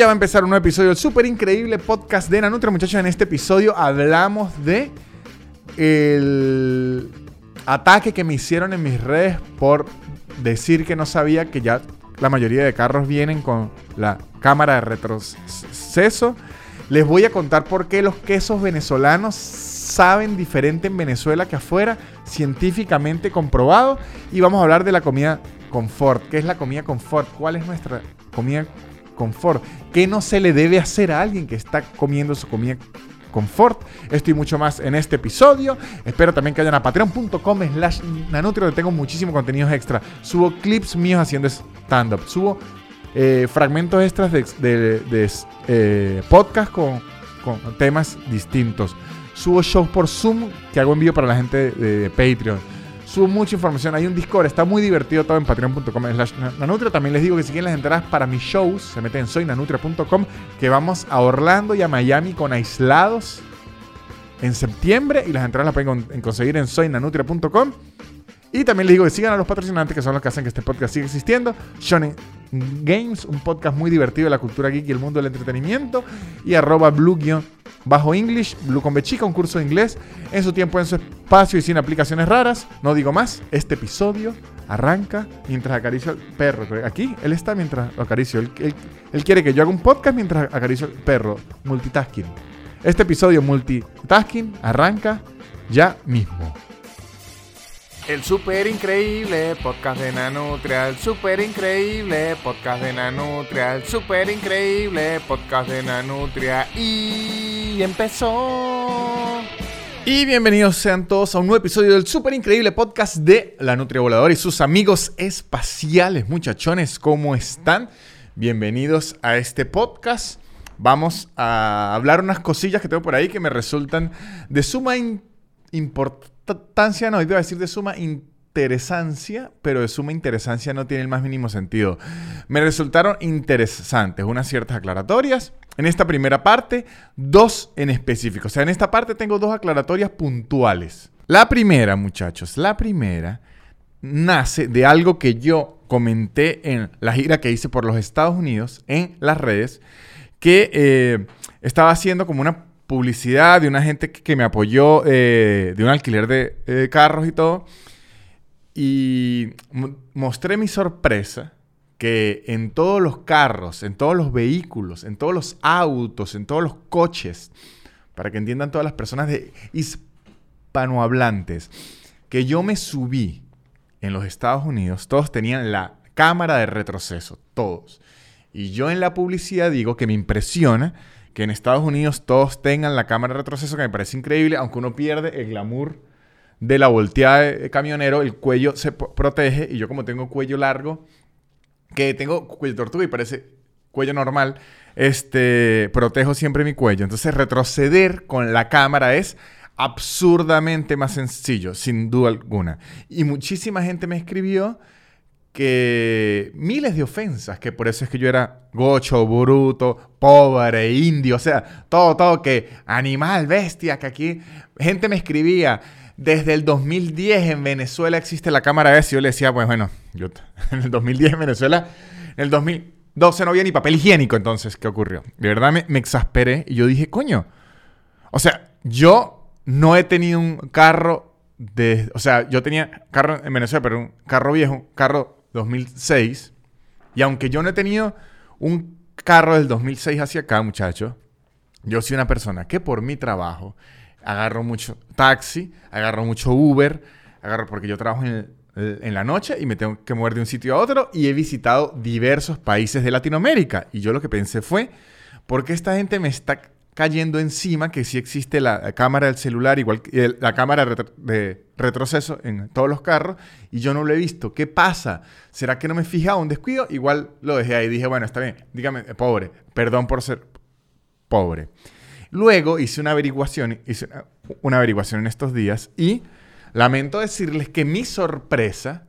ya va a empezar un nuevo episodio del súper increíble podcast de Nanutra. Muchachos, en este episodio hablamos de el ataque que me hicieron en mis redes por decir que no sabía que ya la mayoría de carros vienen con la cámara de retroceso. Les voy a contar por qué los quesos venezolanos saben diferente en Venezuela que afuera, científicamente comprobado. Y vamos a hablar de la comida confort. ¿Qué es la comida confort? ¿Cuál es nuestra comida confort? ¿Qué no se le debe hacer a alguien que está comiendo su comida confort. Esto y mucho más en este episodio. Espero también que vayan a patreon.com slash nanutrio donde tengo muchísimos contenidos extra. Subo clips míos haciendo stand-up. Subo eh, fragmentos extras de, eh, podcast con, temas distintos. Subo shows por Zoom que hago envío para la gente de Patreon subo mucha información. Hay un Discord, está muy divertido todo en patreon.com nanutria. También les digo que si quieren las entradas para mis shows, se meten en soynanutria.com, que vamos a Orlando y a Miami con aislados en septiembre y las entradas las pueden conseguir en soynanutria.com. Y también les digo que sigan a los patrocinantes que son los que hacen que este podcast siga existiendo. Shonen Games, un podcast muy divertido de la cultura geek y el mundo del entretenimiento. Y arroba blue bajo English, Blue con Bechica, un curso de inglés en su tiempo, en su espacio y sin aplicaciones raras. No digo más, este episodio arranca mientras acaricio al perro. Aquí él está mientras lo acaricio. Él, él quiere que yo haga un podcast mientras acaricio al perro. Multitasking. Este episodio multitasking arranca ya mismo. El super increíble podcast de Nanutria, el super increíble podcast de Nanutria, el super increíble podcast de Nanutria y empezó. Y bienvenidos sean todos a un nuevo episodio del super increíble podcast de La Nutria Voladora y sus amigos espaciales, muchachones, ¿cómo están? Bienvenidos a este podcast. Vamos a hablar unas cosillas que tengo por ahí que me resultan de suma importancia importancia, no, iba a decir de suma interesancia, pero de suma interesancia no tiene el más mínimo sentido. Me resultaron interesantes unas ciertas aclaratorias. En esta primera parte, dos en específico. O sea, en esta parte tengo dos aclaratorias puntuales. La primera, muchachos, la primera nace de algo que yo comenté en la gira que hice por los Estados Unidos en las redes, que eh, estaba haciendo como una publicidad de una gente que, me apoyó, eh, de un alquiler de eh, carros y todo. Y mostré mi sorpresa que en todos los carros, en todos los vehículos, en todos los autos, en todos los coches, para que entiendan todas las personas de hispanohablantes, que yo me subí en los Estados Unidos, todos tenían la cámara de retroceso, todos. Y yo en la publicidad digo que me impresiona que en Estados Unidos todos tengan la cámara de retroceso, que me parece increíble, aunque uno pierde el glamour de la volteada de camionero, el cuello se protege y yo como tengo cuello largo, que tengo cuello tortuga y parece cuello normal, este, protejo siempre mi cuello. Entonces retroceder con la cámara es absurdamente más sencillo, sin duda alguna. Y muchísima gente me escribió que miles de ofensas, que por eso es que yo era gocho, bruto, pobre, indio, o sea, todo, todo, que animal, bestia, que aquí gente me escribía, desde el 2010 en Venezuela existe la cámara S, yo le decía, pues bueno, yo en el 2010 en Venezuela, en el 2012 no había ni papel higiénico, entonces, ¿qué ocurrió? De verdad me, me exasperé y yo dije, coño, o sea, yo no he tenido un carro de, o sea, yo tenía carro en Venezuela, pero un carro viejo, carro 2006. Y aunque yo no he tenido un carro del 2006 hacia acá, muchacho, yo soy una persona que por mi trabajo agarro mucho taxi, agarro mucho Uber, agarro porque yo trabajo en, en la noche y me tengo que mover de un sitio a otro y he visitado diversos países de Latinoamérica. Y yo lo que pensé fue, ¿por qué esta gente me está cayendo encima que sí existe la cámara del celular, igual que la cámara de retroceso en todos los carros, y yo no lo he visto. ¿Qué pasa? ¿Será que no me he fijado un descuido? Igual lo dejé ahí. Dije, bueno, está bien, dígame, eh, pobre, perdón por ser pobre. Luego hice una averiguación, hice una averiguación en estos días y lamento decirles que mi sorpresa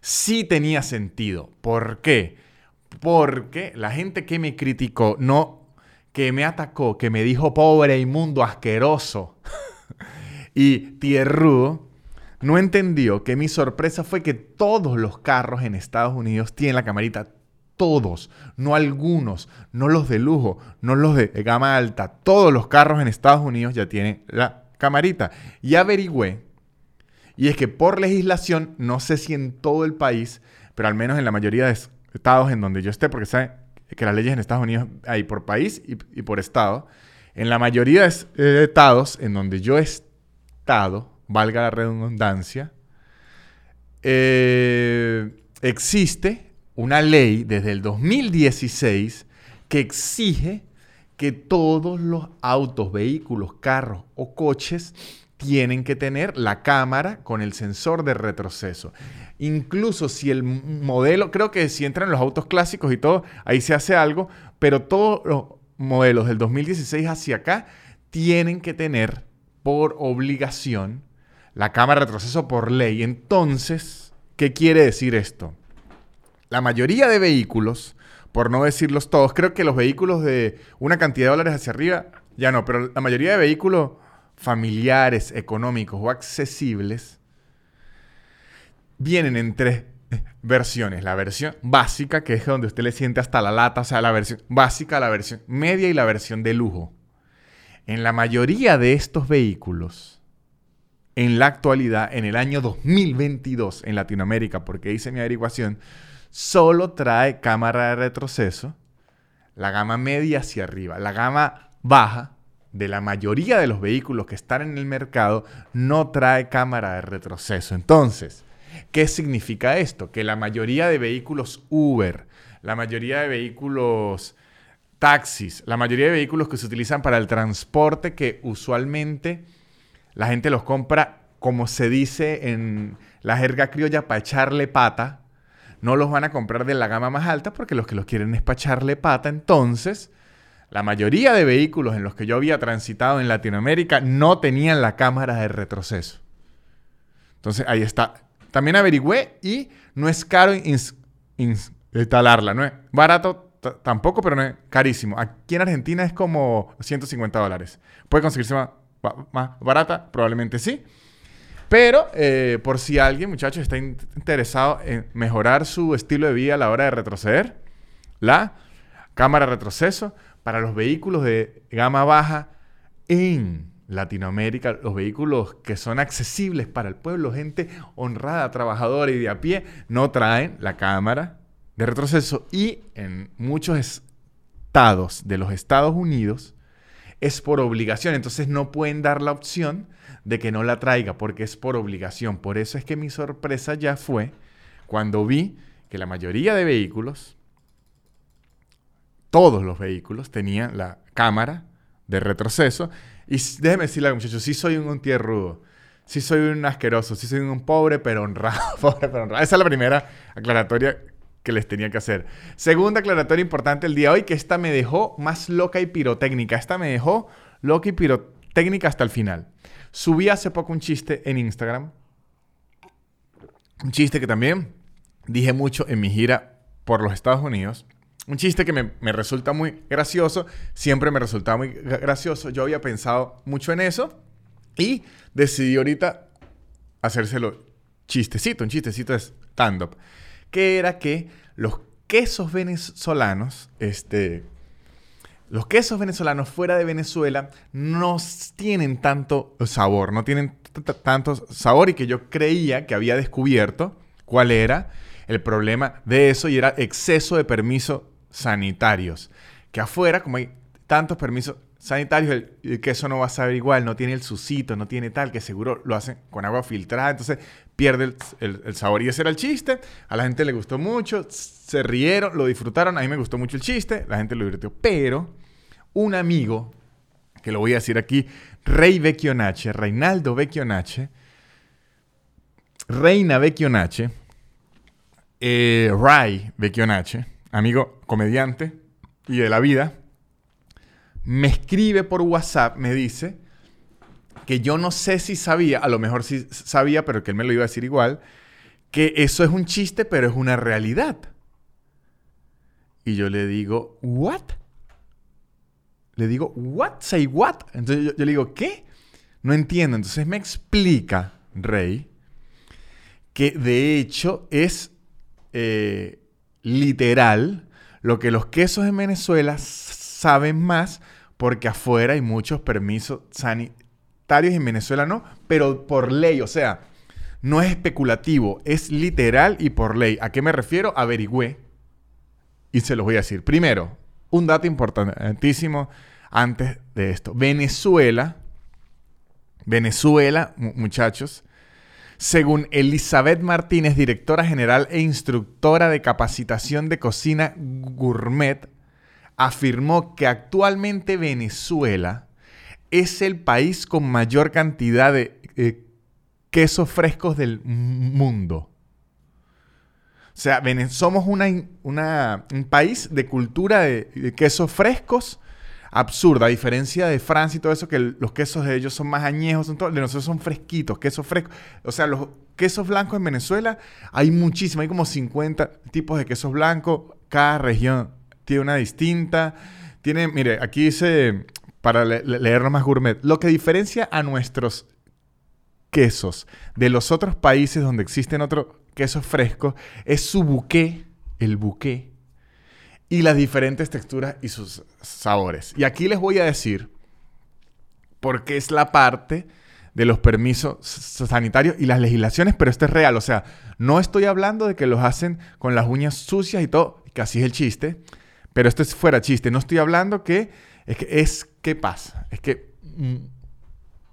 sí tenía sentido. ¿Por qué? Porque la gente que me criticó no que me atacó, que me dijo pobre, inmundo, asqueroso y tierrudo, no entendió que mi sorpresa fue que todos los carros en Estados Unidos tienen la camarita. todos, no algunos, no los de lujo, no los de gama alta, todos los carros en Estados Unidos ya tienen la camarita. Y averigüé, y es que por legislación, no sé si en todo el país, pero al menos en la mayoría de estados en donde yo esté, porque saben que las leyes en Estados Unidos hay por país y, por estado, en la mayoría de eh, estados en donde yo he estado, valga la redundancia, eh, existe una ley desde el 2016 que exige que todos los autos, vehículos, carros o coches tienen que tener la cámara con el sensor de retroceso. Incluso si el modelo, creo que si entran los autos clásicos y todo, ahí se hace algo, pero todos los modelos del 2016 hacia acá tienen que tener por obligación la cámara de retroceso por ley. Entonces, ¿qué quiere decir esto? La mayoría de vehículos, por no decirlos todos, creo que los vehículos de una cantidad de dólares hacia arriba, ya no, pero la mayoría de vehículos familiares, económicos o accesibles, vienen en tres versiones. La versión básica, que es donde usted le siente hasta la lata, o sea, la versión básica, la versión media y la versión de lujo. En la mayoría de estos vehículos, en la actualidad, en el año 2022 en Latinoamérica, porque hice mi averiguación, solo trae cámara de retroceso, la gama media hacia arriba. La gama baja de la mayoría de los vehículos que están en el mercado no trae cámara de retroceso. Entonces, ¿qué significa esto? Que la mayoría de vehículos Uber, la mayoría de vehículos taxis, la mayoría de vehículos que se utilizan para el transporte que usualmente la gente los compra, como se dice en la jerga criolla, para echarle pata. No los van a comprar de la gama más alta porque los que los quieren es para echarle pata. Entonces, la mayoría de vehículos en los que yo había transitado en Latinoamérica no tenían la cámara de retroceso. Entonces, ahí está. También averigüé y no es caro instalarla. No es barato tampoco, pero no es carísimo. Aquí en Argentina es como 150 dólares. Puede conseguirse más barata? Probablemente sí. Pero eh, por si alguien, muchachos, está interesado en mejorar su estilo de vida a la hora de retroceder, la cámara retroceso para los vehículos de gama baja en Latinoamérica, los vehículos que son accesibles para el pueblo, gente honrada, trabajadora y de a pie, no traen la cámara de retroceso y en muchos estados de los Estados Unidos es por obligación. Entonces no pueden dar la opción de que no la traiga porque es por obligación. Por eso es que mi sorpresa ya fue cuando vi que la mayoría de vehículos, todos los vehículos, tenían la cámara de retroceso. Y déjeme decirle, muchachos, sí soy un tierrudo. Sí soy un asqueroso, sí soy un pobre pero honrado, pobre pero honrado. Esa es la primera aclaratoria que les tenía que hacer. Segunda aclaratoria importante el día de hoy, que esta me dejó más loca y pirotécnica. Esta me dejó loca y pirotécnica hasta el final. Subí hace poco un chiste en Instagram. Un chiste que también dije mucho en mi gira por los Estados Unidos. Un chiste que me, me resulta muy gracioso. Siempre me resultaba muy gracioso. Yo había pensado mucho en eso. Y decidí ahorita hacérselo chistecito, un chistecito de stand-up que era que los quesos venezolanos, este, los quesos venezolanos fuera de Venezuela no tienen tanto sabor, no tienen tanto sabor y que yo creía que había descubierto cuál era el problema de eso y era exceso de permisos sanitarios. Que afuera, como hay tantos permisos sanitarios, el, queso no va a saber igual, no tiene el sucito, no tiene tal, que seguro lo hacen con agua filtrada. Entonces pierde el, sabor. Y ese era el chiste. A la gente le gustó mucho, se rieron, lo disfrutaron. A mí me gustó mucho el chiste, la gente lo divirtió. Pero un amigo, que lo voy a decir aquí, Rey Vecchionache, Reinaldo Vecchionache, Reina Vecchionache, eh, Ray Vecchionache, amigo comediante y de la vida, me escribe por WhatsApp, me dice, que yo no sé si sabía, a lo mejor sí sabía, pero que él me lo iba a decir igual, que eso es un chiste, pero es una realidad. Y yo le digo, ¿what? Le digo, ¿what? Say what? Entonces yo, le digo, ¿qué? No entiendo. Entonces me explica, Rey, que de hecho es eh, literal lo que los quesos en Venezuela saben más porque afuera hay muchos permisos sanitarios en Venezuela no, pero por ley, o sea, no es especulativo, es literal y por ley. ¿A qué me refiero? Averigüé y se los voy a decir. Primero, un dato importantísimo antes de esto. Venezuela, Venezuela, muchachos, según Elizabeth Martínez, directora general e instructora de capacitación de cocina gourmet, afirmó que actualmente Venezuela es el país con mayor cantidad de eh, quesos frescos del mundo. O sea, somos un país de cultura de quesos frescos absurda, a diferencia de Francia y todo eso, que los quesos de ellos son más añejos, son de nosotros son fresquitos, quesos frescos. O sea, los quesos blancos en Venezuela hay muchísimos, hay como 50 tipos de quesos blancos, cada región tiene una distinta. Tiene, mire, aquí dice, para leerlo más gourmet, lo que diferencia a nuestros quesos de los otros países donde existen otros quesos frescos es su buque, el buque y las diferentes texturas y sus sabores. Y aquí les voy a decir, porque es la parte de los permisos sanitarios y las legislaciones, pero esto es real. O sea, no estoy hablando de que los hacen con las uñas sucias y todo, que así es el chiste, pero esto es fuera chiste. No estoy hablando que es que es qué pasa. Es que mm,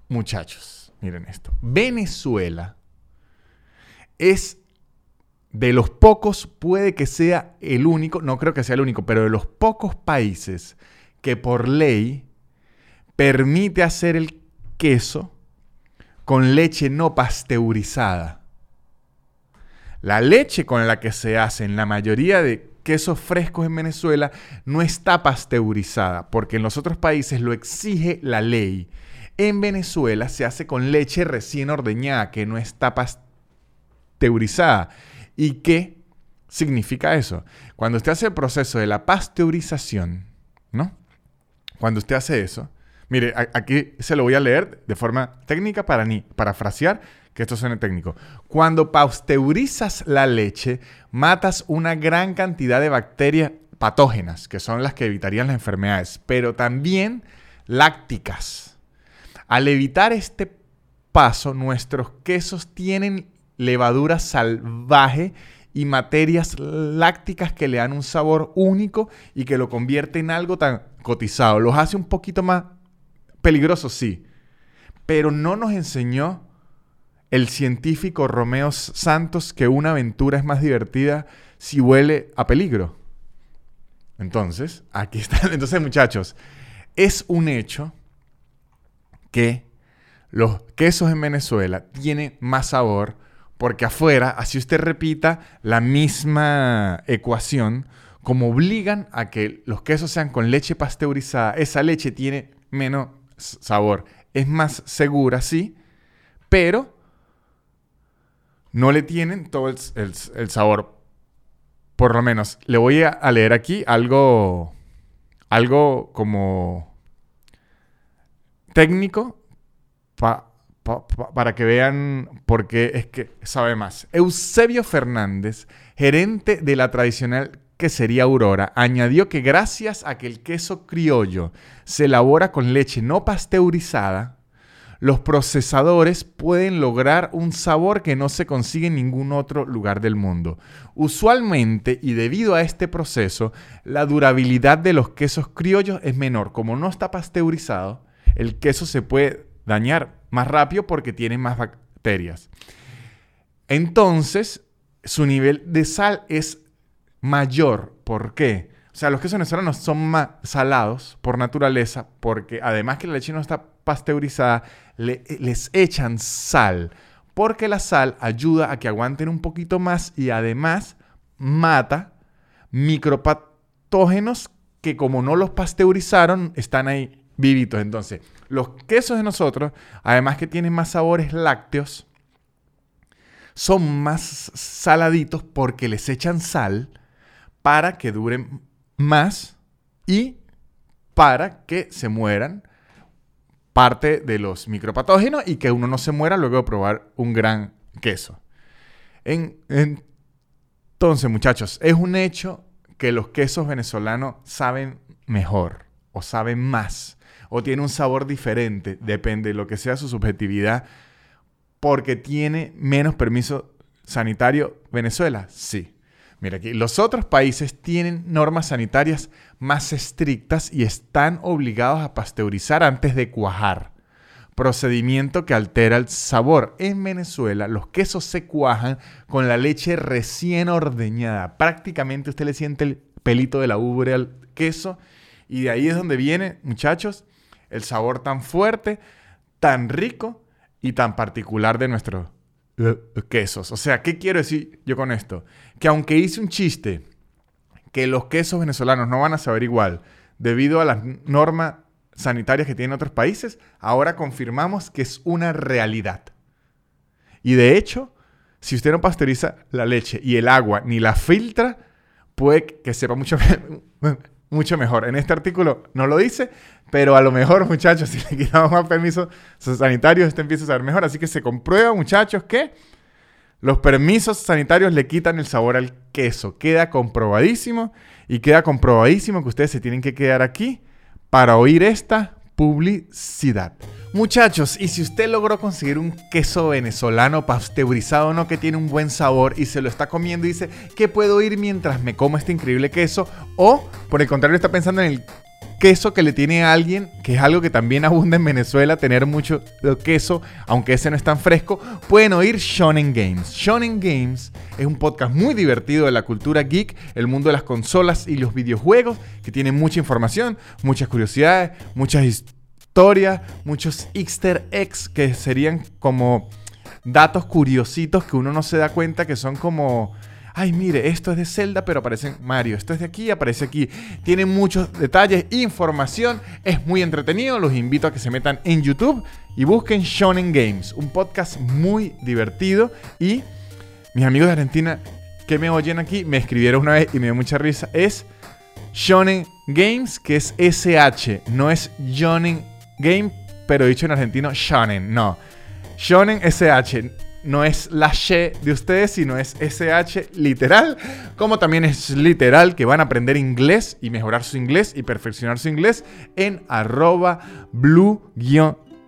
muchachos, miren esto. Venezuela es de los pocos, puede que sea el único, no creo que sea el único, pero de los pocos países que por ley permite hacer el queso con leche no pasteurizada. La leche con la que se hacen la mayoría de quesos frescos en Venezuela no está pasteurizada, porque en los otros países lo exige la ley. En Venezuela se hace con leche recién ordeñada, que no está pasteurizada. ¿Y qué significa eso? Cuando usted hace el proceso de la pasteurización, ¿no? Cuando usted hace eso, mire, aquí se lo voy a leer de forma técnica para ni parafrasear que esto suene técnico. Cuando pasteurizas la leche, matas una gran cantidad de bacterias patógenas, que son las que evitarían las enfermedades, pero también lácticas. Al evitar este paso, nuestros quesos tienen levadura salvaje y materias lácticas que le dan un sabor único y que lo convierte en algo tan cotizado. Los hace un poquito más peligrosos, sí. Pero no nos enseñó el científico Romeo Santos que una aventura es más divertida si huele a peligro. Entonces, aquí están. Entonces, muchachos, es un hecho que los quesos en Venezuela tienen más sabor porque afuera, así usted repita la misma ecuación, como obligan a que los quesos sean con leche pasteurizada, esa leche tiene menos sabor. Es más segura, sí, pero no le tienen todo el, sabor. Por lo menos, le voy a, leer aquí algo, algo como técnico para que vean por qué es que sabe más. Eusebio Fernández, gerente de la tradicional quesería Aurora, añadió que gracias a que el queso criollo se elabora con leche no pasteurizada, los procesadores pueden lograr un sabor que no se consigue en ningún otro lugar del mundo. Usualmente, y debido a este proceso, la durabilidad de los quesos criollos es menor. Como no está pasteurizado, el queso se puede dañar más rápido porque tiene más bacterias. Entonces, su nivel de sal es mayor. ¿Por qué? O sea, los quesos venezolanos son más salados por naturaleza porque además que la leche no está pasteurizada, les echan sal. Porque la sal ayuda a que aguanten un poquito más y además mata micropatógenos que como no los pasteurizaron, están ahí vivitos. Entonces, los quesos de nosotros, además que tienen más sabores lácteos, son más saladitos porque les echan sal para que duren más y para que se mueran parte de los micropatógenos y que uno no se muera luego de probar un gran queso. entonces, muchachos, es un hecho que los quesos venezolanos saben mejor o saben más o tienen un sabor diferente, depende de lo que sea su subjetividad, porque tiene menos permiso sanitario Venezuela? Sí. Mira aquí, los otros países tienen normas sanitarias más estrictas y están obligados a pasteurizar antes de cuajar procedimiento que altera el sabor. En Venezuela los quesos se cuajan con la leche recién ordeñada. Prácticamente usted le siente el pelito de la ubre al queso y de ahí es donde viene, muchachos, el sabor tan fuerte, tan rico y tan particular de nuestros eh, quesos. O sea, ¿qué quiero decir yo con esto? Que aunque hice un chiste que los quesos venezolanos no van a saber igual debido a las normas sanitarias que tienen otros países, ahora confirmamos que es una realidad. Y de hecho, si usted no pasteuriza la leche y el agua ni la filtra, puede que sepa mucho, mucho mejor. En este artículo no lo dice, pero a lo mejor, muchachos, si le quitamos más permisos sanitarios, este empieza a saber mejor. Así que se comprueba, muchachos, que los permisos sanitarios le quitan el sabor al queso. Queda comprobadísimo y queda comprobadísimo que ustedes se tienen que quedar aquí para oír esta publicidad. Muchachos, y si usted logró conseguir un queso venezolano pasteurizado, no que tiene un buen sabor y se lo está comiendo y dice, ¿qué puedo oír mientras me como este increíble queso? O, por el contrario, está pensando en el queso que le tiene a alguien, que es algo que también abunda en Venezuela, tener mucho queso, aunque ese no es tan fresco, pueden oír Shonen Games. Shonen Games es un podcast muy divertido de la cultura geek, el mundo de las consolas y los videojuegos, que tiene mucha información, muchas curiosidades, muchas historias, muchos easter eggs que serían como datos curiositos que uno no se da cuenta que son como ay, mire, esto es de Zelda, pero aparece Mario. Esto es de aquí, aparece aquí. Tiene muchos detalles, información, es muy entretenido. Los invito a que se metan en YouTube y busquen Shonen Games, un podcast muy divertido. Y mis amigos de Argentina que me oyen aquí me escribieron una vez y me dio mucha risa. Es Shonen Games, que es SH, no es Shonen Game, pero dicho en argentino, Shonen, no. Shonen SH no es la she de ustedes, sino es SH literal, como también es literal que van a aprender inglés y mejorar su inglés y perfeccionar su inglés en arroba blue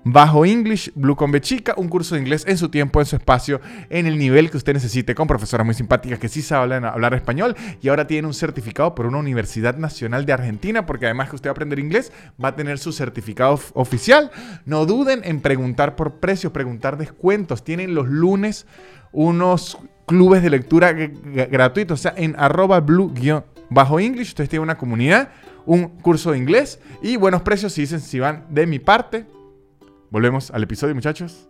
bajo English, Blue con Chica, un curso de inglés en su tiempo, en su espacio, en el nivel que usted necesite, con profesoras muy simpáticas que sí saben hablar español y ahora tienen un certificado por una Universidad Nacional de Argentina, porque además que usted va a aprender inglés, va a tener su certificado oficial. No duden en preguntar por precios, preguntar descuentos. Tienen los lunes unos clubes de lectura gratuitos, o sea, en arroba blue-bajo English, ustedes tienen una comunidad, un curso de inglés y buenos precios si dicen si van de mi parte Volvemos al episodio, muchachos.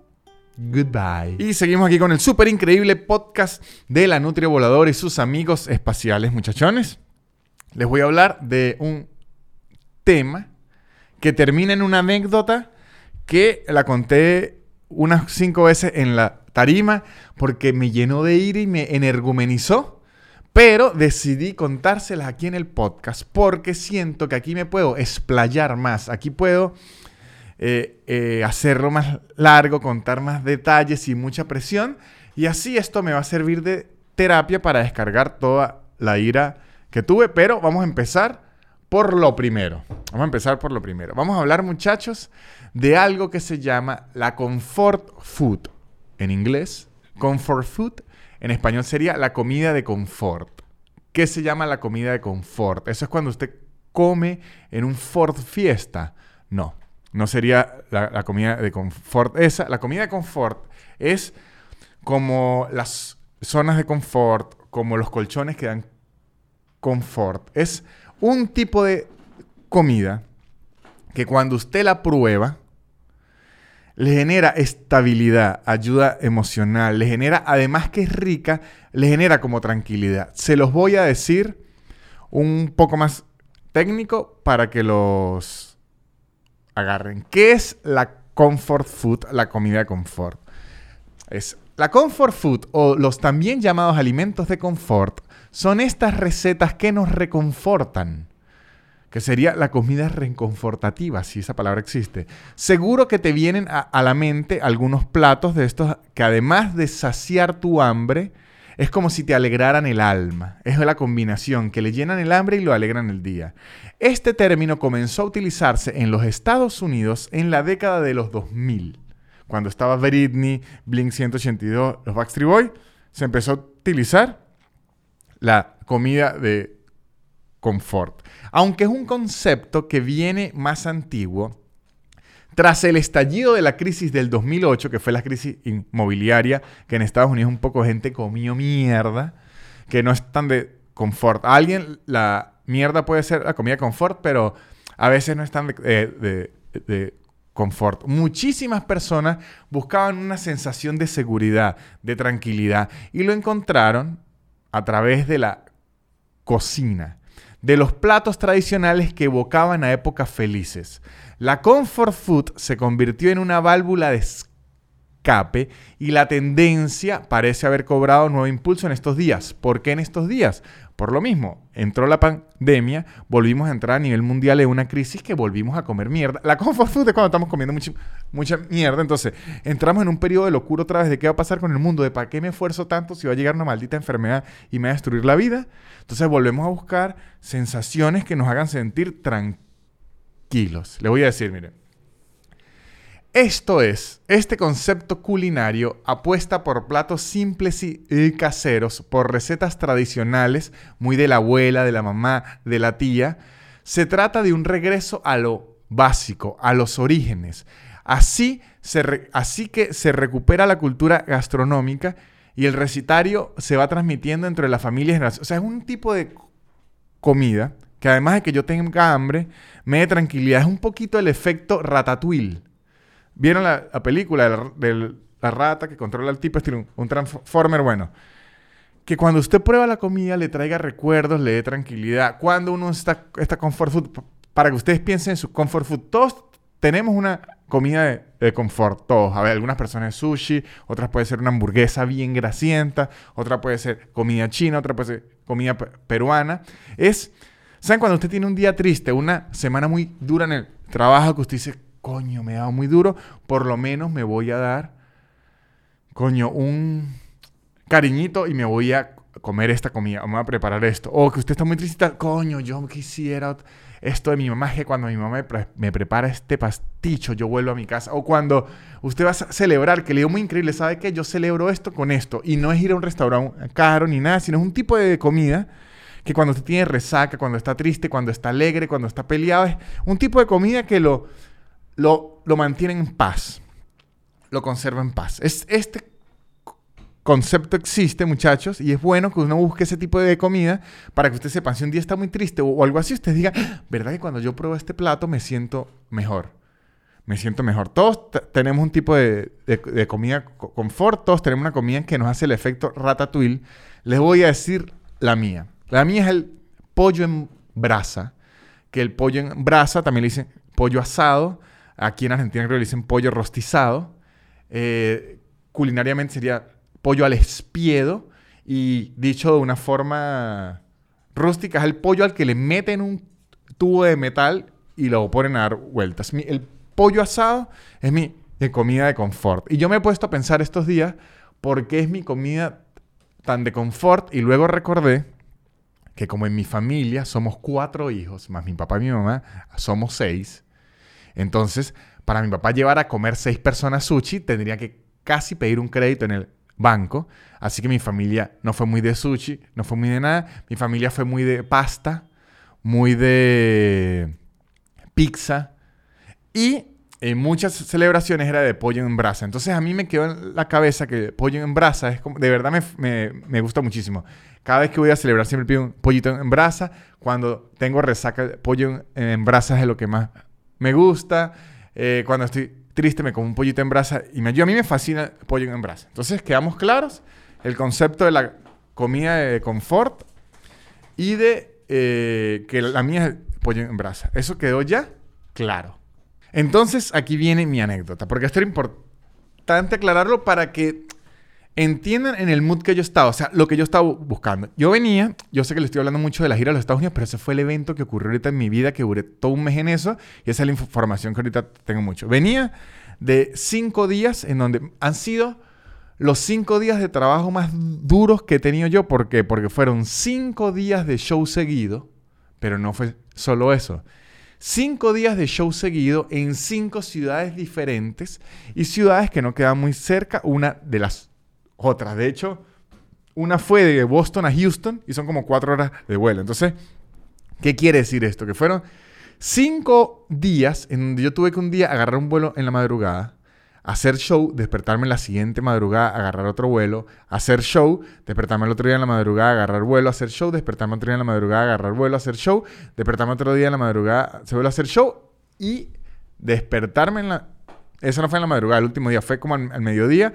Goodbye. Y seguimos aquí con el súper increíble podcast de la Nutria Voladora y sus amigos espaciales, muchachones. Les voy a hablar de un tema que termina en una anécdota que la conté unas cinco veces en la tarima porque me llenó de ira y me energumenizó. Pero decidí contárselas aquí en el podcast porque siento que aquí me puedo explayar más. Aquí puedo eh, eh, hacerlo más largo, contar más detalles y mucha presión. Y así esto me va a servir de terapia para descargar toda la ira que tuve. Pero vamos a empezar por lo primero. Vamos a empezar por lo primero. Vamos a hablar, muchachos, de algo que se llama la comfort food. En inglés, comfort food. En español sería la comida de confort. ¿Qué se llama la comida de confort? Eso es cuando usted come en un Ford Fiesta. No. No sería la, comida de confort esa. La comida de confort es como las zonas de confort, como los colchones que dan confort. Es un tipo de comida que cuando usted la prueba, le genera estabilidad, ayuda emocional, le genera, además que es rica, le genera como tranquilidad. Se los voy a decir un poco más técnico para que los agarren. ¿Qué es la comfort food, la comida de confort? Es la comfort food o los también llamados alimentos de confort son estas recetas que nos reconfortan. Que sería la comida reconfortativa, si esa palabra existe. Seguro que te vienen a, a la mente algunos platos de estos que además de saciar tu hambre, Es como si te alegraran el alma. Es la combinación que le llenan el hambre y lo alegran el día. Este término comenzó a utilizarse en los Estados Unidos en la década de los 2000. Cuando estaba Britney, Blink 182, los Backstreet Boys, se empezó a utilizar la comida de confort. Aunque es un concepto que viene más antiguo, tras el estallido de la crisis del 2008, que fue la crisis inmobiliaria, que en Estados Unidos un poco gente comió mierda, que no es tan de confort. A alguien la mierda puede ser la comida confort, pero a veces no es tan de, de confort. Muchísimas personas buscaban una sensación de seguridad, de tranquilidad, y lo encontraron a través de la cocina, de los platos tradicionales que evocaban a épocas felices. La comfort food se convirtió en una válvula de escape y la tendencia parece haber cobrado nuevo impulso en estos días. ¿Por qué en estos días? Por lo mismo, entró la pandemia, volvimos a entrar a nivel mundial en una crisis que volvimos a comer mierda. La comfort food es cuando estamos comiendo mucha, mierda. Entonces, entramos en un periodo de locura otra vez de qué va a pasar con el mundo, de para qué me esfuerzo tanto si va a llegar una maldita enfermedad y me va a destruir la vida. Entonces, volvemos a buscar sensaciones que nos hagan sentir tranquilos kilos. Le voy a decir, mire. Esto es, este concepto culinario apuesta por platos simples y caseros, por recetas tradicionales, muy de la abuela, de la mamá, de la tía. Se trata de un regreso a lo básico, a los orígenes. Así, se así que se recupera la cultura gastronómica y el recitario se va transmitiendo entre las familias. O sea, es un tipo de comida que además de que yo tenga hambre, me dé tranquilidad. Es un poquito el efecto ratatouille. ¿Vieron la, película de la rata que controla al tipo? Es un, un transformer, bueno. Que cuando usted prueba la comida le traiga recuerdos, le dé tranquilidad. Cuando uno está, está comfort food, para que ustedes piensen en su comfort food, todos tenemos una comida de, de, confort, todos. A ver, algunas personas es sushi, otras puede ser una hamburguesa bien grasienta, otra puede ser comida china, otra puede ser comida peruana. Es ¿Saben cuando usted tiene un día triste, una semana muy dura en el trabajo, que usted dice, coño, me ha dado muy duro, por lo menos me voy a dar, coño, un cariñito y me voy a comer esta comida, me voy a preparar esto. O que usted está muy triste, coño, yo quisiera esto de mi mamá, que cuando mi mamá me, prepara este pasticho, yo vuelvo a mi casa. O cuando usted va a celebrar, que le digo muy increíble, ¿sabe qué? Yo celebro esto con esto. Y no es ir a un restaurante caro ni nada, sino es un tipo de comida que cuando usted tiene resaca, cuando está triste, cuando está alegre, cuando está peleado, es un tipo de comida que lo, lo, lo mantiene en paz, lo conserva en paz. Es, este concepto existe, muchachos, y es bueno que uno busque ese tipo de comida para que usted sepa, si un día está muy triste o, algo así, usted diga, ah, ¿verdad que cuando yo pruebo este plato me siento mejor? Me siento mejor. Todos tenemos un tipo de, de, comida confort, todos tenemos una comida que nos hace el efecto ratatouille. Les voy a decir la mía. La mía es el pollo en brasa, que el pollo en brasa también le dicen pollo asado. Aquí en Argentina creo que le pollo rostizado. Eh, culinariamente sería pollo al espiedo. Y dicho de una forma rústica, es el pollo al que le meten un tubo de metal y lo ponen a dar vueltas. el pollo asado es mi comida de confort. Y yo me he puesto a pensar estos días por qué es mi comida tan de confort y luego recordé que como en mi familia somos cuatro hijos, más mi papá y mi mamá, somos seis. Entonces, para mi papá llevar a comer seis personas sushi, tendría que casi pedir un crédito en el banco. Así que mi familia no fue muy de sushi, no fue muy de nada. Mi familia fue muy de pasta, muy de pizza. Y en muchas celebraciones era de pollo en brasa. Entonces a mí me quedó en la cabeza que pollo en brasa es como, de verdad me, me, me gusta muchísimo. Cada vez que voy a celebrar siempre pido un pollito en brasa. Cuando tengo resaca, pollo en brasa es lo que más me gusta. Eh, cuando estoy triste me como un pollito en brasa y me, a mí me fascina el pollo en brasa. Entonces quedamos claros el concepto de la comida de confort y de eh, que la mía es pollo en brasa. Eso quedó ya claro. Entonces aquí viene mi anécdota, porque esto era importante aclararlo para que entiendan en el mood que yo estaba, o sea, lo que yo estaba buscando. Yo venía, yo sé que le estoy hablando mucho de la gira a los Estados Unidos, pero ese fue el evento que ocurrió ahorita en mi vida, que duré todo un mes en eso, y esa es la información que ahorita tengo mucho. Venía de cinco días en donde han sido los cinco días de trabajo más duros que he tenido yo. ¿Por qué? Porque fueron cinco días de show seguido, pero no fue solo eso. Cinco días de show seguido en cinco ciudades diferentes y ciudades que no quedan muy cerca una de las otras. De hecho, una fue de Boston a Houston y son como cuatro horas de vuelo. Entonces, ¿qué quiere decir esto? Que fueron cinco días en donde yo tuve que un día agarrar un vuelo en la madrugada hacer show, despertarme la siguiente madrugada, agarrar otro vuelo, hacer show, despertarme el otro día en la madrugada, agarrar vuelo, hacer show, despertarme otro día en la madrugada, agarrar vuelo, hacer show, despertarme otro día en la madrugada, se vuelve a hacer show y despertarme en la... Eso no fue en la madrugada, el último día fue como al, mediodía,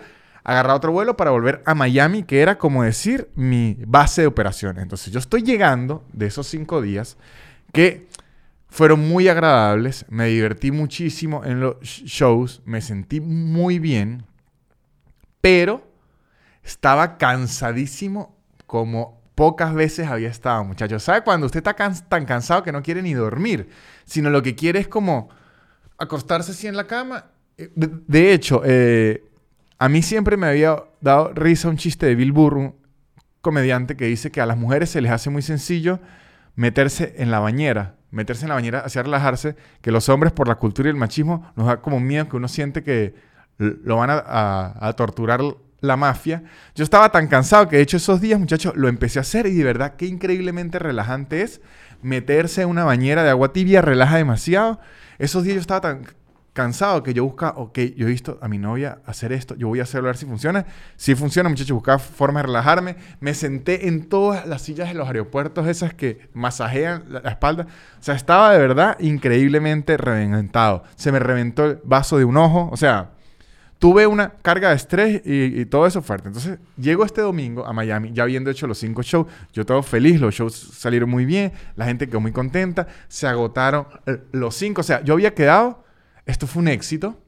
agarrar otro vuelo para volver a Miami, que era como decir mi base de operaciones. Entonces yo estoy llegando de esos cinco días que fueron muy agradables, me divertí muchísimo en los shows, me sentí muy bien, pero estaba cansadísimo como pocas veces había estado, muchachos. ¿Sabe cuando usted está tan cansado que no quiere ni dormir, sino lo que quiere es como acostarse así en la cama? Eh, de, hecho, eh, a mí siempre me había dado risa un chiste de Bill Burr, un comediante que dice que a las mujeres se les hace muy sencillo meterse en la bañera meterse en la bañera, hacia relajarse, que los hombres por la cultura y el machismo nos da como miedo que uno siente que lo van a, torturar la mafia. Yo estaba tan cansado que de hecho esos días, muchachos, lo empecé a hacer y de verdad qué increíblemente relajante es meterse en una bañera de agua tibia, relaja demasiado. Esos días yo estaba tan cansado que yo busca, ok, yo he visto a mi novia hacer esto, yo voy a hacerlo a ver si funciona. Si funciona, muchachos, buscaba forma de relajarme. Me senté en todas las sillas de los aeropuertos, esas que masajean la, espalda. O sea, estaba de verdad increíblemente reventado. Se me reventó el vaso de un ojo. O sea, tuve una carga de estrés y, todo eso fuerte. Entonces, llego este domingo a Miami, ya habiendo hecho los cinco shows. Yo todo feliz, los shows salieron muy bien, la gente quedó muy contenta, se agotaron eh, los cinco. O sea, yo había quedado esto fue un éxito,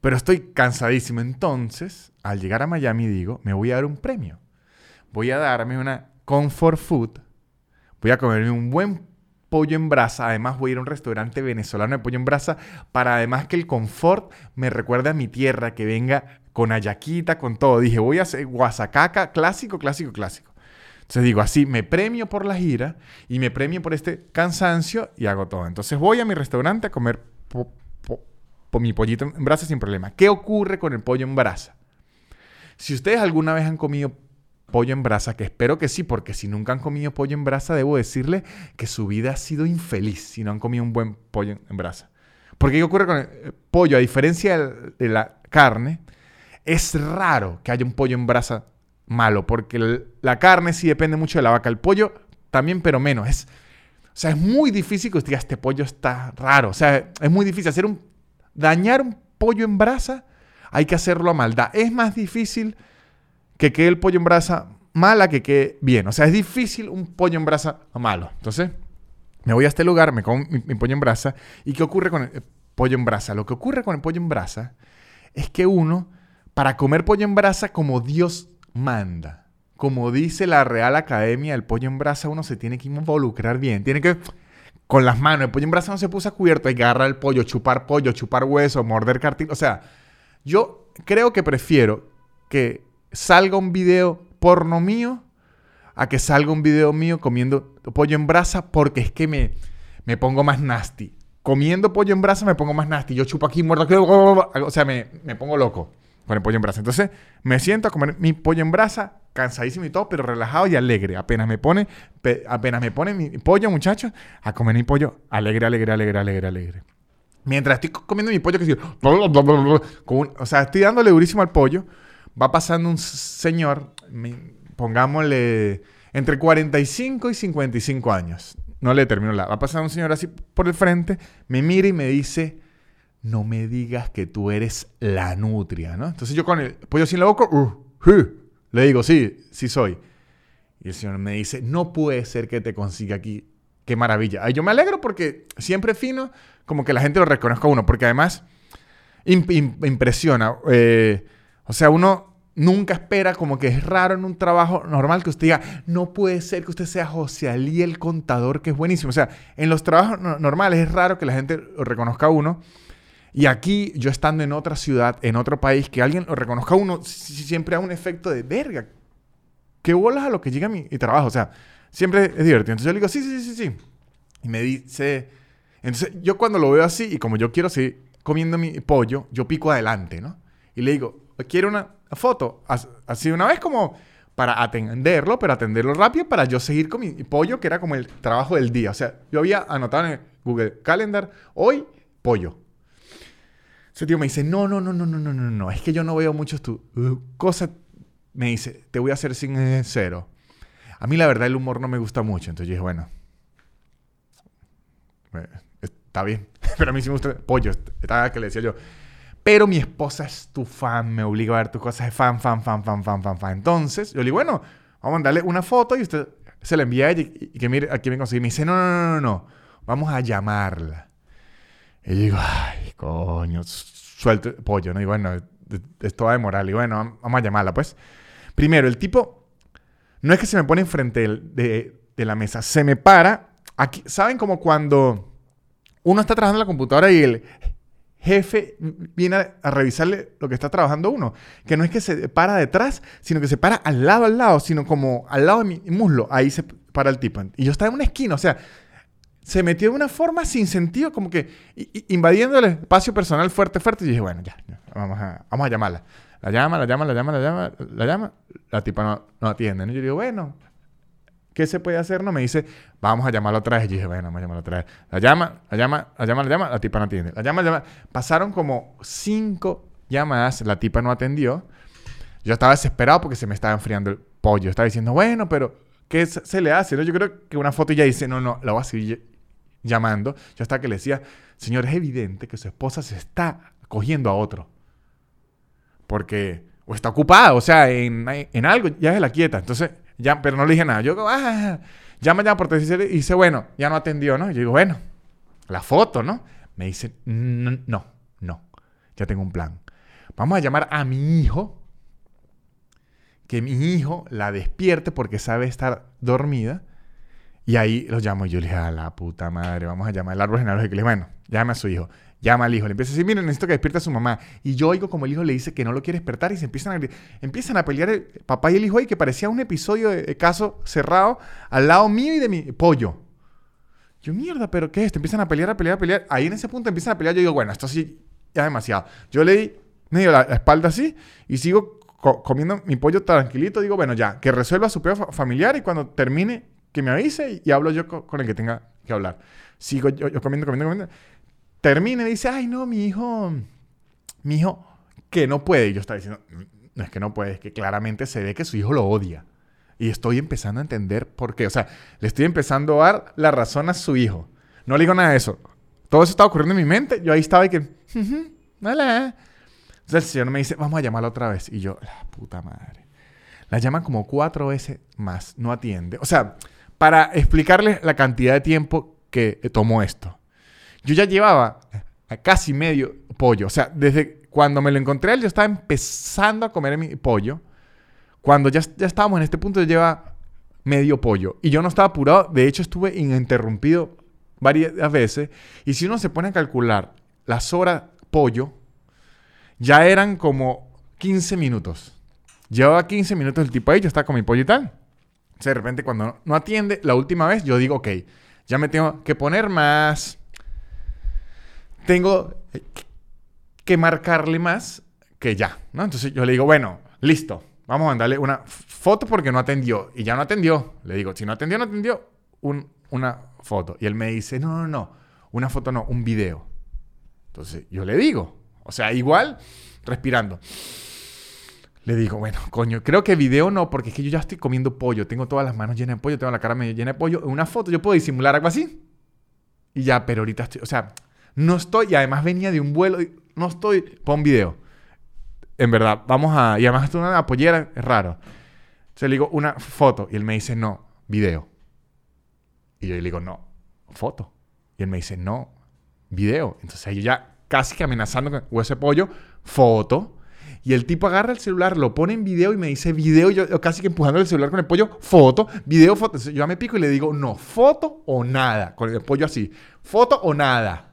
pero estoy cansadísimo. Entonces, al llegar a Miami, digo, me voy a dar un premio. Voy a darme una comfort food. Voy a comerme un buen pollo en brasa. Además, voy a ir a un restaurante venezolano de pollo en brasa para además que el confort me recuerde a mi tierra, que venga con ayaquita, con todo. Dije, voy a hacer guasacaca clásico, clásico, clásico. Entonces digo, así me premio por la gira y me premio por este cansancio y hago todo. Entonces voy a mi restaurante a comer mi pollito en brasa sin problema. ¿Qué ocurre con el pollo en brasa? Si ustedes alguna vez han comido pollo en brasa, que espero que sí, porque si nunca han comido pollo en brasa, debo decirle que su vida ha sido infeliz si no han comido un buen pollo en brasa. Porque ¿qué ocurre con el pollo? A diferencia de la carne, es raro que haya un pollo en brasa malo, porque la carne sí depende mucho de la vaca. El pollo también, pero menos. Es, o sea, es muy difícil que usted diga, este pollo está raro. O sea, es muy difícil hacer un... Dañar un pollo en brasa, hay que hacerlo a maldad. Es más difícil que quede el pollo en brasa mala que quede bien. O sea, es difícil un pollo en brasa malo. Entonces, me voy a este lugar, me como mi, mi pollo en brasa. ¿Y qué ocurre con el pollo en brasa? Lo que ocurre con el pollo en brasa es que uno, para comer pollo en brasa como Dios manda, como dice la Real Academia, el pollo en brasa uno se tiene que involucrar bien. Tiene que, con las manos, el pollo en brasa no se puso a cubierto, hay que agarrar el pollo, chupar pollo, chupar hueso, morder cartílago. O sea, yo creo que prefiero que salga un video porno mío a que salga un video mío comiendo pollo en brasa porque es que me, me pongo más nasty. Comiendo pollo en brasa me pongo más nasty. Yo chupo aquí, muerto aquí, o sea, me, me pongo loco con el pollo en brasa. Entonces me siento a comer mi pollo en brasa cansadísimo y todo, pero relajado y alegre. Apenas me pone, apenas me pone mi pollo, muchachos, a comer mi pollo alegre, alegre, alegre, alegre, alegre. Mientras estoy comiendo mi pollo, que o sea, estoy dándole durísimo al pollo, va pasando un señor, pongámosle entre 45 y 55 años. No le termino la. Va pasando un señor así por el frente, me mira y me dice, no me digas que tú eres la nutria, ¿no? Entonces yo con el pollo sin la boca, uh, le digo, sí, sí soy. Y el Señor me dice, no puede ser que te consiga aquí. Qué maravilla. Ay, yo me alegro porque siempre fino, como que la gente lo reconozca a uno, porque además impresiona. Eh, o sea, uno nunca espera, como que es raro en un trabajo normal que usted diga, no puede ser que usted sea José Ali el contador, que es buenísimo. O sea, en los trabajos normales es raro que la gente lo reconozca a uno. Y aquí, yo estando en otra ciudad, en otro país, que alguien lo reconozca uno, siempre da un efecto de verga. ¿Qué bolas a lo que llega a mi, trabajo? O sea, siempre es divertido. Entonces yo le digo, sí, sí, sí, sí. Y me dice... Entonces yo cuando lo veo así, y como yo quiero seguir comiendo mi pollo, yo pico adelante, ¿no? Y le digo, quiero una foto. Así una vez como para atenderlo, pero atenderlo rápido para yo seguir con mi pollo, que era como el trabajo del día. O sea, yo había anotado en Google Calendar, hoy, pollo. Ese tío me dice, no, no, no, no, no, no, no, no, es que yo no veo muchos tu uh, cosas. Me dice, te voy a hacer sincero. A mí la verdad el humor no me gusta mucho. Entonces yo dije, bueno, eh, está bien. Pero a mí sí me gusta pollo. Estaba que le decía yo. Pero mi esposa es tu fan, me obliga a ver tus cosas de fan, fan, fan, fan, fan, fan, fan. Entonces, yo le digo, bueno, vamos a mandarle una foto y usted se la envía a ella y, que mire, aquí me conseguí. Me dice, no, no, no, no, no, vamos a llamarla. Y digo, ay, coño, suelto pollo, ¿no? Y bueno, esto va a demorar. Y bueno, vamos a llamarla, pues. Primero, el tipo, no es que se me pone enfrente de, de la mesa, se me para. Aquí, ¿saben como cuando uno está trabajando en la computadora y el jefe viene a, revisarle lo que está trabajando uno. Que no es que se para detrás, sino que se para al lado, al lado, sino como al lado de mi muslo. Ahí se para el tipo. Y yo estaba en una esquina, o sea, se metió de una forma sin sentido, como que invadiendo el espacio personal fuerte, fuerte. Y dije, bueno, ya, vamos, a, vamos a llamarla. La llama, la llama, la llama, la llama, la llama. La tipa no, no atiende. ¿no? Yo digo, bueno, ¿qué se puede hacer? No me dice, vamos a llamarla otra vez. Y dije, bueno, vamos a llamarla otra vez. La llama, la llama, la llama, la llama, la tipa no atiende. La llama, la llama. Pasaron como cinco llamadas, la tipa no atendió. Yo estaba desesperado porque se me estaba enfriando el pollo. Estaba diciendo, bueno, pero ¿qué se le hace? ¿No? Yo creo que una foto ya dice, no, no, la voy a seguir llamando. Yo hasta que le decía, señor, es evidente que su esposa se está cogiendo a otro. Porque o está ocupada, o sea, en, en algo, ya se la quieta. Entonces, ya, pero no le dije nada. Yo, ah, llama ya por tercera y dice, bueno, ya no atendió, ¿no? Yo digo, bueno, la foto, ¿no? Me dice, no, no, ya tengo un plan. Vamos a llamar a mi hijo, que mi hijo la despierte porque sabe estar dormida. Y ahí lo llamo y yo le dije, a la puta madre, vamos a llamar al árbol genealógico. Le dije, bueno, llame a su hijo llama al hijo, le empieza a decir, miren, necesito que despierte a su mamá. Y yo oigo como el hijo le dice que no lo quiere despertar y se empiezan a, empiezan a pelear el papá y el hijo ahí, que parecía un episodio de, caso cerrado al lado mío y de mi pollo. Yo, mierda, ¿pero qué es esto? Empiezan a pelear, a pelear, a pelear. Ahí en ese punto empiezan a pelear. Yo digo, bueno, esto sí ya demasiado. Yo le di medio la, espalda así y sigo comiendo mi pollo tranquilito. Digo, bueno, ya, que resuelva su peor familiar y cuando termine, que me avise y, hablo yo con, el que tenga que hablar. Sigo yo, comiendo, comiendo, comiendo termina y dice, ay, no, mi hijo, mi hijo, que no puede. Y yo estaba diciendo, no es que no puede, es que claramente se ve que su hijo lo odia. Y estoy empezando a entender por qué. O sea, le estoy empezando a dar la razón a su hijo. No le digo nada de eso. Todo eso estaba ocurriendo en mi mente. Yo ahí estaba y que, hola. Entonces el señor me dice, vamos a llamarla otra vez. Y yo, la puta madre. La llaman como cuatro veces más. No atiende. O sea, para explicarles la cantidad de tiempo que tomó esto. Yo ya llevaba casi medio pollo. O sea, desde cuando me lo encontré, yo estaba empezando a comer mi pollo. Cuando ya, ya estábamos en este punto, yo lleva medio pollo. Y yo no estaba apurado. De hecho, estuve ininterrumpido varias veces. Y si uno se pone a calcular las horas pollo, ya eran como 15 minutos. Llevaba 15 minutos el tipo ahí, yo estaba con mi pollo y tal. De repente, cuando no atiende, la última vez, yo digo, ok, ya me tengo que poner más tengo que marcarle más que ya, ¿no? Entonces yo le digo, bueno, listo, vamos a mandarle una foto porque no atendió. Y ya no atendió. Le digo, si no atendió, no atendió, una foto. Y él me dice, no, no, no, una foto no, un video. Entonces yo le digo, o sea, igual, respirando. Le digo, bueno, coño, creo que video no, porque es que yo ya estoy comiendo pollo, tengo todas las manos llenas de pollo, tengo la cara medio llena de pollo. Una foto, yo puedo disimular algo así. Y ya, pero ahorita estoy, o sea, no estoy, y además venía de un vuelo, no estoy, pon video. En verdad, vamos a, y además esto es una pollera, es raro. Entonces le digo una foto y él me dice, no, video. Y yo le digo, no, foto. Y él me dice, no, video. Entonces yo ya casi que amenazando con ese pollo, foto. Y el tipo agarra el celular, lo pone en video y me dice video. Yo, casi que empujando el celular con el pollo, foto, video, foto. Yo ya me pico y le digo, no, foto o nada. Con el pollo así, foto o nada.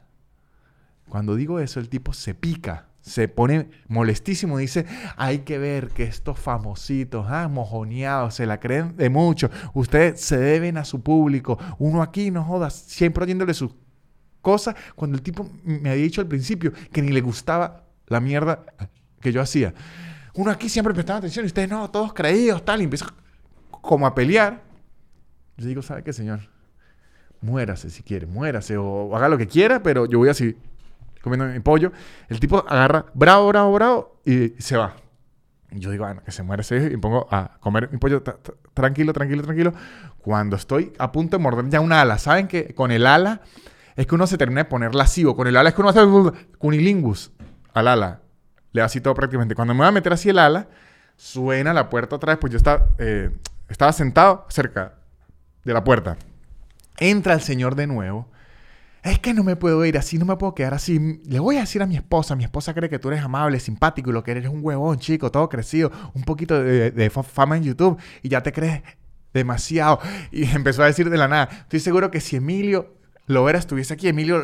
Cuando digo eso, el tipo se pica, se pone molestísimo, dice, hay que ver que estos famositos, ah, mojoneados, se la creen de mucho, ustedes se deben a su público, uno aquí no joda, siempre oyéndole sus cosas, cuando el tipo me había dicho al principio que ni le gustaba la mierda que yo hacía. Uno aquí siempre prestaba atención y ustedes no, todos creídos, tal, y empieza como a pelear. Yo digo, ¿sabe qué, señor? Muérase si quiere, muérase o haga lo que quiera, pero yo voy así comiendo mi pollo. El tipo agarra bravo, bravo, bravo y se va. Yo digo, bueno, que se muere ese y pongo a comer mi pollo tranquilo, tranquilo, tranquilo. Cuando estoy a punto de morder ya una ala, ¿saben que con el ala es que uno se termina de poner lascivo? Con el ala es que uno hace cunilingus al ala. Le da así todo prácticamente. Cuando me voy a meter así el ala, suena la puerta otra vez, pues yo estaba, eh, estaba sentado cerca de la puerta. Entra el señor de nuevo es que no me puedo ir así, no me puedo quedar así. Le voy a decir a mi esposa, mi esposa cree que tú eres amable, simpático y lo que eres un huevón, chico, todo crecido, un poquito de, fama en YouTube y ya te crees demasiado. Y empezó a decir de la nada, estoy seguro que si Emilio Lovera estuviese aquí, Emilio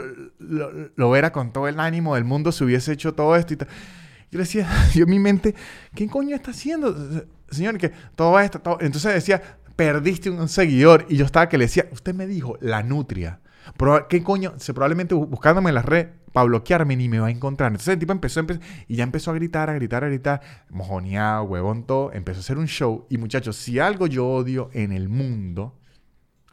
Lovera con todo el ánimo del mundo se hubiese hecho todo esto y Yo le decía, yo en mi mente, ¿qué coño está haciendo? Señor, que todo esto, todo... Entonces decía, perdiste un seguidor. Y yo estaba que le decía, usted me dijo, la nutria. ¿Qué coño? Se probablemente buscándome en la red para bloquearme ni me va a encontrar. Entonces el tipo empezó, y ya empezó a gritar, a gritar, a gritar, mojoneado, huevón, todo. Empezó a hacer un show. Y muchachos, si algo yo odio en el mundo,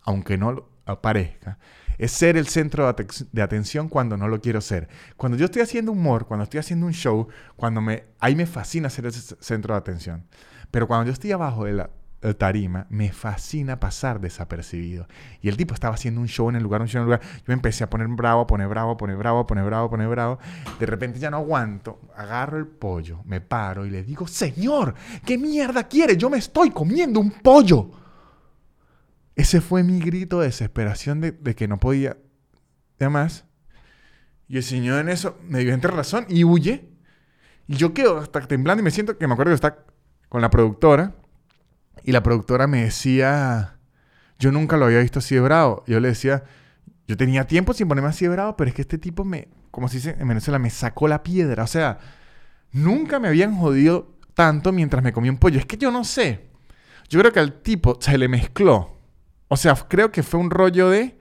aunque no aparezca, es ser el centro de, atención cuando no lo quiero ser. Cuando yo estoy haciendo humor, cuando estoy haciendo un show, cuando me, ahí me fascina ser ese centro de atención. Pero cuando yo estoy abajo de la, tarima, me fascina pasar desapercibido. Y el tipo estaba haciendo un show en el lugar, un show en el lugar. Yo empecé a poner bravo, a poner bravo, a poner bravo, a poner bravo, a poner bravo. De repente ya no aguanto. Agarro el pollo, me paro y le digo, Señor, ¿qué mierda quiere? Yo me estoy comiendo un pollo. Ese fue mi grito de desesperación de, que no podía. Además, y el Señor en eso me dio entre razón y huye. Y yo quedo hasta temblando y me siento que me acuerdo que está con la productora y la productora me decía, yo nunca lo había visto así de bravo. Yo le decía, yo tenía tiempo sin ponerme así de bravo, pero es que este tipo me, como se dice en Venezuela, me sacó la piedra. O sea, nunca me habían jodido tanto mientras me comía un pollo. Es que yo no sé. Yo creo que al tipo se le mezcló. O sea, creo que fue un rollo de,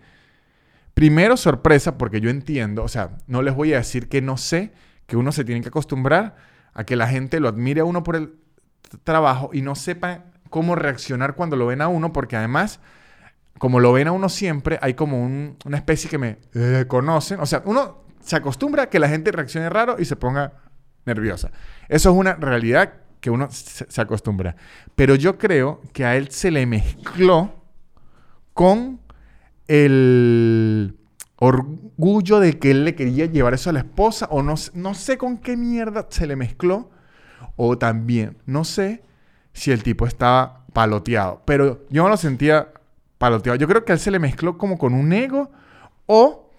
primero sorpresa, porque yo entiendo, o sea, no les voy a decir que no sé, que uno se tiene que acostumbrar a que la gente lo admire a uno por el trabajo y no sepa cómo reaccionar cuando lo ven a uno, porque además, como lo ven a uno siempre, hay como una especie que me eh, conocen. O sea, uno se acostumbra a que la gente reaccione raro y se ponga nerviosa. Eso es una realidad que uno se, acostumbra. Pero yo creo que a él se le mezcló con el orgullo de que él le quería llevar eso a la esposa, o no, no sé con qué mierda se le mezcló, o también, no sé si el tipo estaba paloteado. Pero yo no lo sentía paloteado. Yo creo que a él se le mezcló como con un ego o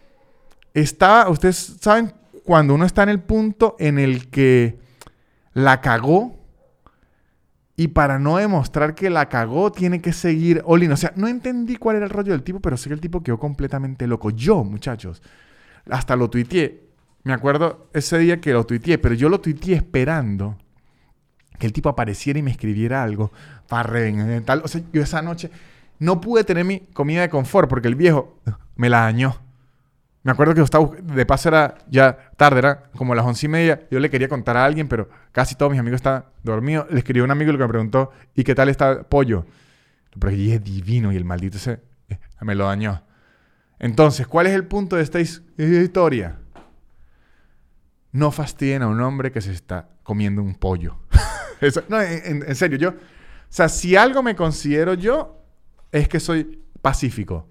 estaba, ustedes saben, cuando uno está en el punto en el que la cagó y para no demostrar que la cagó tiene que seguir Olin. O sea, no entendí cuál era el rollo del tipo, pero sé que el tipo quedó completamente loco. Yo, muchachos, hasta lo tuiteé. Me acuerdo ese día que lo tuiteé, pero yo lo tuiteé esperando que el tipo apareciera y me escribiera algo para tal. O sea, yo esa noche no pude tener mi comida de confort porque el viejo me la dañó. Me acuerdo que estaba, de paso era ya tarde, era como las once y media. Yo le quería contar a alguien, pero casi todos mis amigos estaban dormidos. Le escribió un amigo que me preguntó, ¿y qué tal está el pollo? Pero es divino y el maldito ese eh, me lo dañó. Entonces, ¿cuál es el punto de esta historia? No fastidien a un hombre que se está comiendo un pollo. no, en, serio, yo. O sea, si algo me considero yo, es que soy pacífico.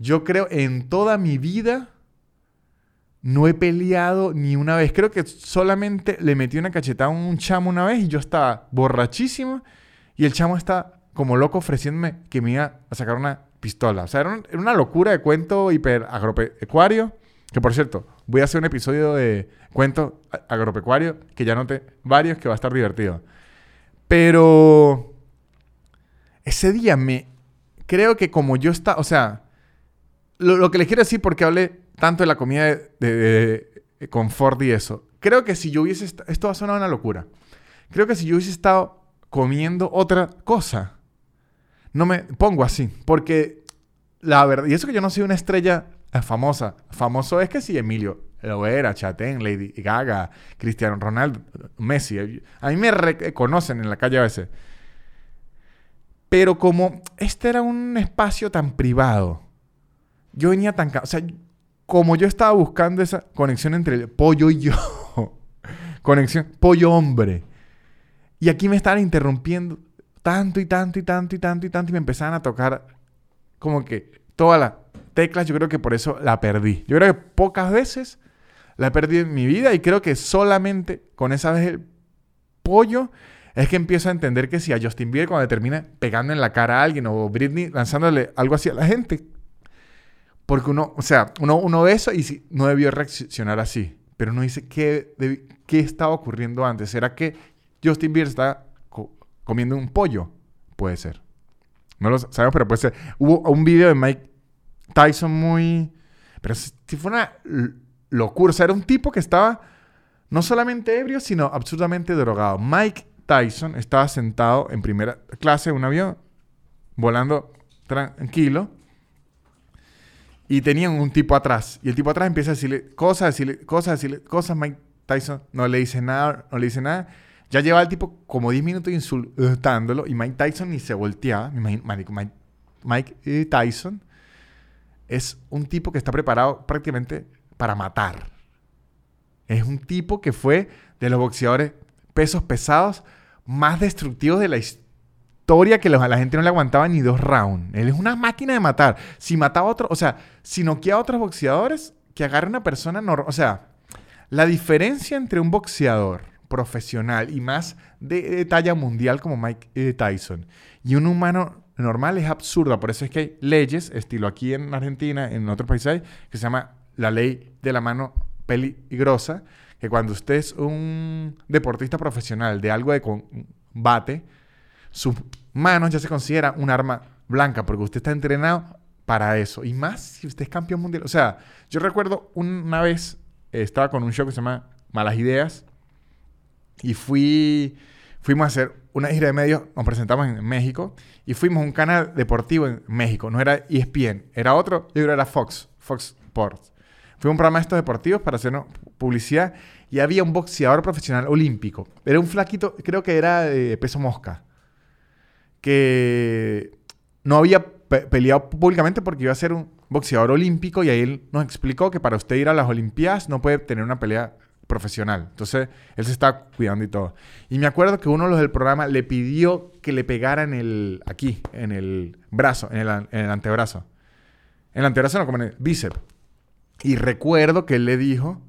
Yo creo en toda mi vida no he peleado ni una vez. Creo que solamente le metí una cachetada a un chamo una vez y yo estaba borrachísimo y el chamo está como loco ofreciéndome que me iba a sacar una pistola. O sea, era, una locura de cuento hiper agropecuario. Que por cierto, voy a hacer un episodio de cuento agropecuario que ya noté varios que va a estar divertido. Pero ese día me creo que como yo está, o sea, lo, que les quiero decir porque hablé tanto de la comida de, eh, confort y eso. Creo que si yo hubiese... Esto va a sonar una locura. Creo que si yo hubiese estado comiendo otra cosa, no me pongo así. Porque la verdad... Y eso que yo no soy una estrella eh, famosa. Famoso es que si Emilio lo era, Chatén, Lady Gaga, Cristiano Ronaldo, Messi. A mí me reconocen en la calle a veces. Pero como este era un espacio tan privado, yo venía tan... O sea, como yo estaba buscando esa conexión entre el pollo y yo. conexión pollo-hombre. Y aquí me estaban interrumpiendo tanto y tanto y tanto y tanto y tanto y me empezaban a tocar como que todas las teclas. Yo creo que por eso la perdí. Yo creo que pocas veces la perdido en mi vida y creo que solamente con esa vez el pollo es que empiezo a entender que si a Justin Bieber cuando termina pegando en la cara a alguien o Britney lanzándole algo así a la gente, porque uno, o sea, uno, uno ve eso y no debió reaccionar así, pero uno dice, ¿qué, qué estaba ocurriendo antes? ¿Será que Justin Bieber está comiendo un pollo? Puede ser. No lo sabemos, pero puede ser. Hubo un video de Mike Tyson muy... Pero fue una locura. O sea, era un tipo que estaba no solamente ebrio, sino absolutamente drogado. Mike Tyson estaba sentado en primera clase en un avión, volando tranquilo, y tenían un tipo atrás. Y el tipo atrás empieza a decirle cosas, decirle cosas, decirle cosas. Mike Tyson no le dice nada, no le dice nada. Ya lleva el tipo como 10 minutos insultándolo y Mike Tyson ni se volteaba. Mike, Mike Tyson es un tipo que está preparado prácticamente para matar. Es un tipo que fue de los boxeadores pesos pesados más destructivos de la historia que a la gente no le aguantaba ni dos rounds. Él es una máquina de matar. Si mataba a otro, o sea, si noquea a otros boxeadores, que agarre una persona normal. O sea, la diferencia entre un boxeador profesional y más de, talla mundial como Mike eh, Tyson y un humano normal es absurda. Por eso es que hay leyes, estilo aquí en Argentina, en otros países, que se llama la ley de la mano peligrosa, que cuando usted es un deportista profesional de algo de combate, sus manos ya se considera un arma blanca, porque usted está entrenado para eso. Y más si usted es campeón mundial. O sea, yo recuerdo una vez, eh, estaba con un show que se llama Malas Ideas, y fui, fuimos a hacer una gira de medios, nos presentamos en México, y fuimos a un canal deportivo en México. No era ESPN, era otro, yo creo era Fox, Fox Sports. Fue un programa de estos deportivos para hacer publicidad y había un boxeador profesional olímpico. Era un flaquito, creo que era de peso mosca, que no había peleado públicamente porque iba a ser un boxeador olímpico y ahí él nos explicó que para usted ir a las Olimpiadas no puede tener una pelea profesional. Entonces, él se está cuidando y todo. Y me acuerdo que uno de los del programa le pidió que le pegara en el, aquí, en el brazo, en el, antebrazo. En el antebrazo no, como en el bíceps. Y recuerdo que él le dijo,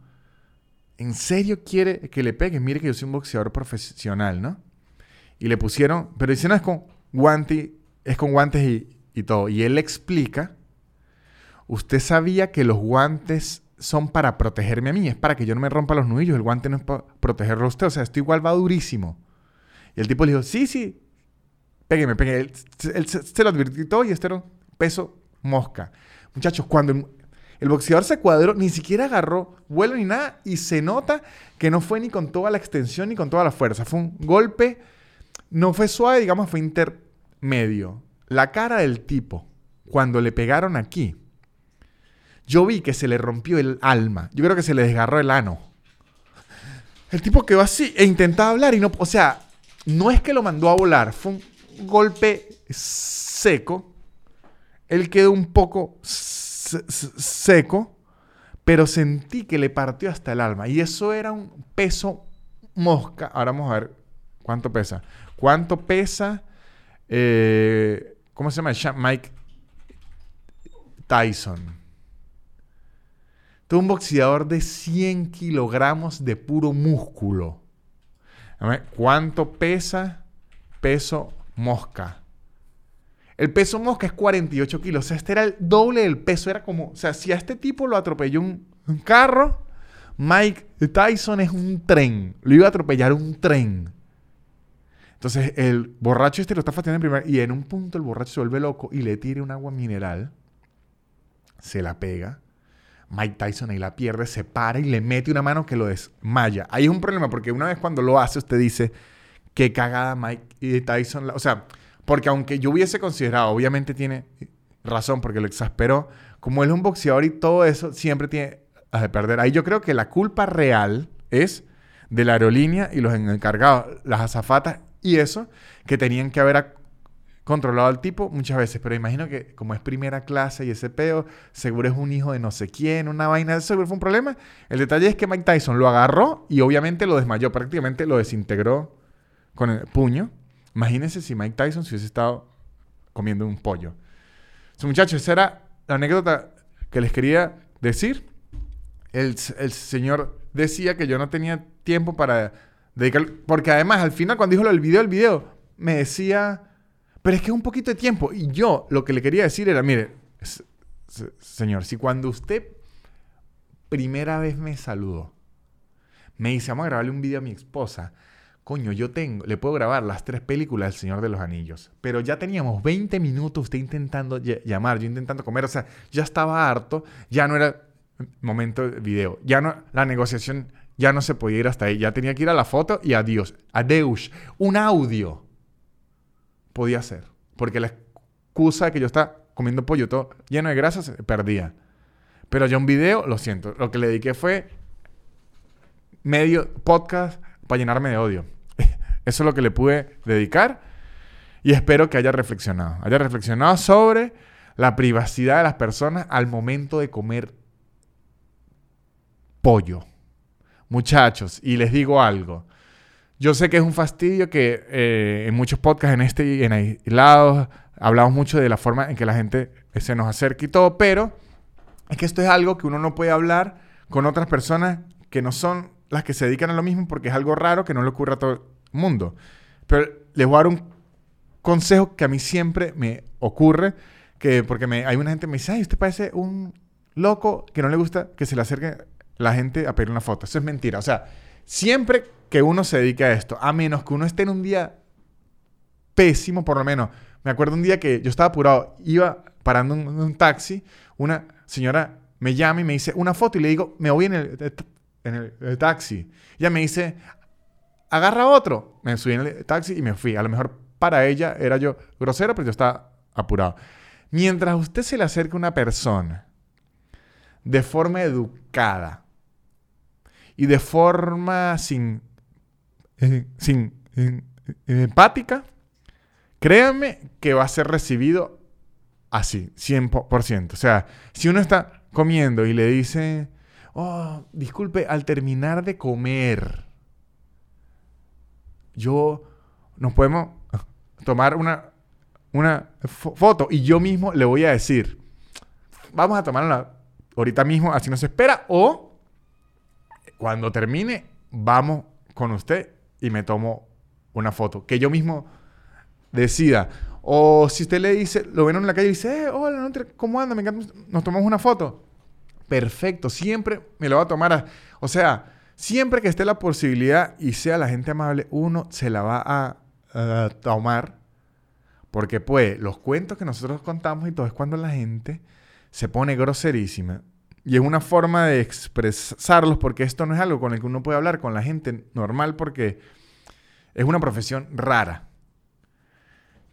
¿en serio quiere que le pegue? Mire que yo soy un boxeador profesional, ¿no? Y le pusieron, pero dice, no, es con guantes, es con guantes y, y todo. Y él explica, usted sabía que los guantes son para protegerme a mí, es para que yo no me rompa los nudillos, el guante no es para protegerlo a usted, o sea, esto igual va durísimo. Y el tipo le dijo, sí, sí, pégueme, pégueme. Él, se, lo advirtió y este era un peso mosca. Muchachos, cuando el boxeador se cuadró, ni siquiera agarró vuelo ni nada y se nota que no fue ni con toda la extensión ni con toda la fuerza. Fue un golpe, no fue suave, digamos, fue intermedio. La cara del tipo, cuando le pegaron aquí, yo vi que se le rompió el alma. Yo creo que se le desgarró el ano. El tipo quedó así e intentaba hablar y no, o sea, no es que lo mandó a volar, fue un golpe seco. Él quedó un poco seco, pero sentí que le partió hasta el alma. Y eso era un peso mosca. Ahora vamos a ver cuánto pesa. ¿Cuánto pesa? Eh, ¿Cómo se llama? Mike Tyson. Todo un boxeador de 100 kilogramos de puro músculo. ¿Cuánto pesa? Peso mosca. El peso mosca es 48 kilos. O sea, este era el doble del peso. Era como, o sea, si a este tipo lo atropelló un, carro, Mike Tyson es un tren. Lo iba a atropellar un tren. Entonces, el borracho este lo está fastidiando en primer. Y en un punto el borracho se vuelve loco y le tira un agua mineral. Se la pega. Mike Tyson ahí la pierde, se para y le mete una mano que lo desmaya. Ahí es un problema porque una vez cuando lo hace usted dice, qué cagada Mike Tyson. O sea, porque aunque yo hubiese considerado, obviamente tiene razón porque lo exasperó, como él es un boxeador y todo eso, siempre tiene a perder. Ahí yo creo que la culpa real es de la aerolínea y los encargados, las azafatas y eso, que tenían que haber controlado al tipo muchas veces. Pero imagino que como es primera clase y ese peo, seguro es un hijo de no sé quién, una vaina, eso seguro fue un problema. El detalle es que Mike Tyson lo agarró y obviamente lo desmayó, prácticamente lo desintegró con el puño. Imagínense si Mike Tyson se hubiese estado comiendo un pollo. muchachos, esa era la anécdota que les quería decir. El, señor decía que yo no tenía tiempo para Porque además, al final, cuando dijo lo del video, el video, me decía... Pero es que es un poquito de tiempo. Y yo lo que le quería decir era, mire, señor, si cuando usted primera vez me saludó, me dice, vamos a grabarle un video a mi esposa, coño, yo tengo, le puedo grabar las tres películas del Señor de los Anillos, pero ya teníamos 20 minutos usted intentando llamar, yo intentando comer, o sea, ya estaba harto, ya no era momento de video, ya no, la negociación ya no se podía ir hasta ahí, ya tenía que ir a la foto y adiós, adeus, un audio podía ser, porque la excusa de que yo estaba comiendo pollo todo lleno de grasa se perdía. Pero ya un video, lo siento, lo que le dediqué fue medio podcast para llenarme de odio. Eso es lo que le pude dedicar y espero que haya reflexionado. Haya reflexionado sobre la privacidad de las personas al momento de comer pollo. Muchachos, y les digo algo. Yo sé que es un fastidio que eh, en muchos podcasts en este y en aislados hablamos mucho de la forma en que la gente se nos acerca y todo, pero es que esto es algo que uno no puede hablar con otras personas que no son las que se dedican a lo mismo porque es algo raro que no le ocurra a todo el mundo. Pero les voy a dar un consejo que a mí siempre me ocurre, que porque me, hay una gente que me dice, ay, usted parece un loco que no le gusta que se le acerque la gente a pedir una foto. Eso es mentira. O sea, siempre que uno se dedique a esto, a menos que uno esté en un día pésimo, por lo menos. Me acuerdo un día que yo estaba apurado, iba parando en un, taxi, una señora me llama y me dice una foto y le digo, me voy en el en el, taxi. Ella me dice, agarra otro. Me subí en el taxi y me fui. A lo mejor para ella era yo grosero, pero yo estaba apurado. Mientras usted se le acerque a una persona de forma educada y de forma sin, eh, sin eh, empática, créanme que va a ser recibido así, 100%. O sea, si uno está comiendo y le dice, oh, disculpe, al terminar de comer, yo nos podemos tomar una, una foto y yo mismo le voy a decir, vamos a tomarla ahorita mismo, así nos espera, o cuando termine, vamos con usted y me tomo una foto, que yo mismo decida. O si usted le dice, lo ven en la calle y dice, eh, hola, ¿cómo anda? Me encanta, nos tomamos una foto perfecto. Siempre me lo va a tomar. o sea, siempre que esté la posibilidad y sea la gente amable, uno se la va a, tomar. Porque pues los cuentos que nosotros contamos y todo es cuando la gente se pone groserísima. Y es una forma de expresarlos porque esto no es algo con el que uno puede hablar con la gente normal porque es una profesión rara.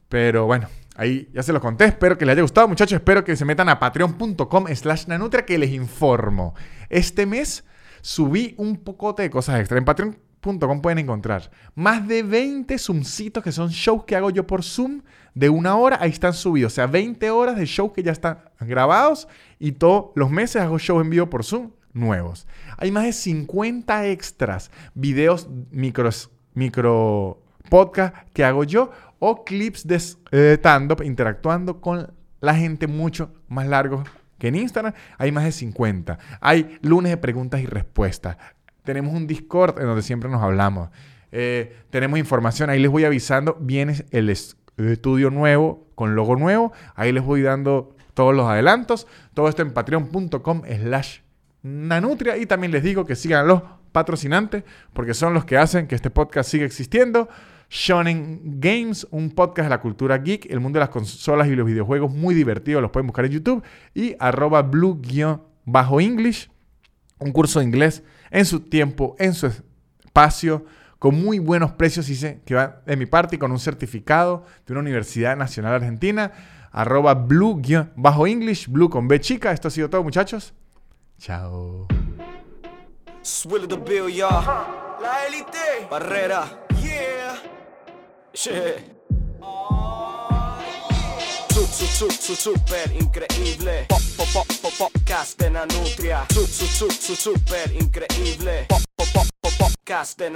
Pero bueno, Ahí ya se los conté. Espero que les haya gustado, muchachos. Espero que se metan a patreon.com slash nanutria que les informo. Este mes subí un pocote de cosas extra. En patreon.com pueden encontrar más de 20 Zoomcitos que son shows que hago yo por Zoom de una hora. Ahí están subidos. O sea, 20 horas de shows que ya están grabados. Y todos los meses hago shows en vivo por Zoom nuevos. Hay más de 50 extras, videos micros, micro podcast que hago yo o clips de eh, stand-up interactuando con la gente mucho más largos que en Instagram. Hay más de 50. Hay lunes de preguntas y respuestas. Tenemos un Discord en donde siempre nos hablamos. Eh, tenemos información. Ahí les voy avisando. Viene el estudio nuevo con logo nuevo. Ahí les voy dando todos los adelantos. Todo esto en patreon.com slash nanutria. Y también les digo que sigan los patrocinantes porque son los que hacen que este podcast siga existiendo. Shonen Games, un podcast de la cultura geek, el mundo de las consolas y los videojuegos muy divertido, los pueden buscar en YouTube. Y arroba blue bajo English, un curso de inglés en su tiempo, en su espacio, con muy buenos precios, dice que va de mi parte y con un certificado de una Universidad Nacional Argentina, arroba blue bajo English, blue con B chica. Esto ha sido todo, muchachos. Chao. La élite. Barrera. Yeah. Su, su, su, super increíble. Pop, pop, pop, pop, podcast de Nanutria. Su, su, su, su, super increíble. Pop, pop, pop, pop, podcast de.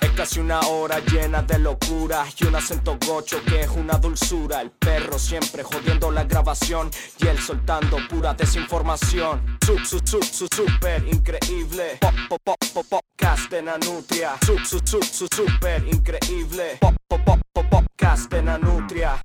Es casi una hora llena de locura y un acento gocho que es una dulzura. El perro siempre jodiendo la grabación y él soltando pura desinformación. Su, su, su, su, super increíble. Pop, pop, pop, pop, podcast de Nanutria. Su, su, su, su, super increíble. Pop, pop, pop, podcast de Nanutria.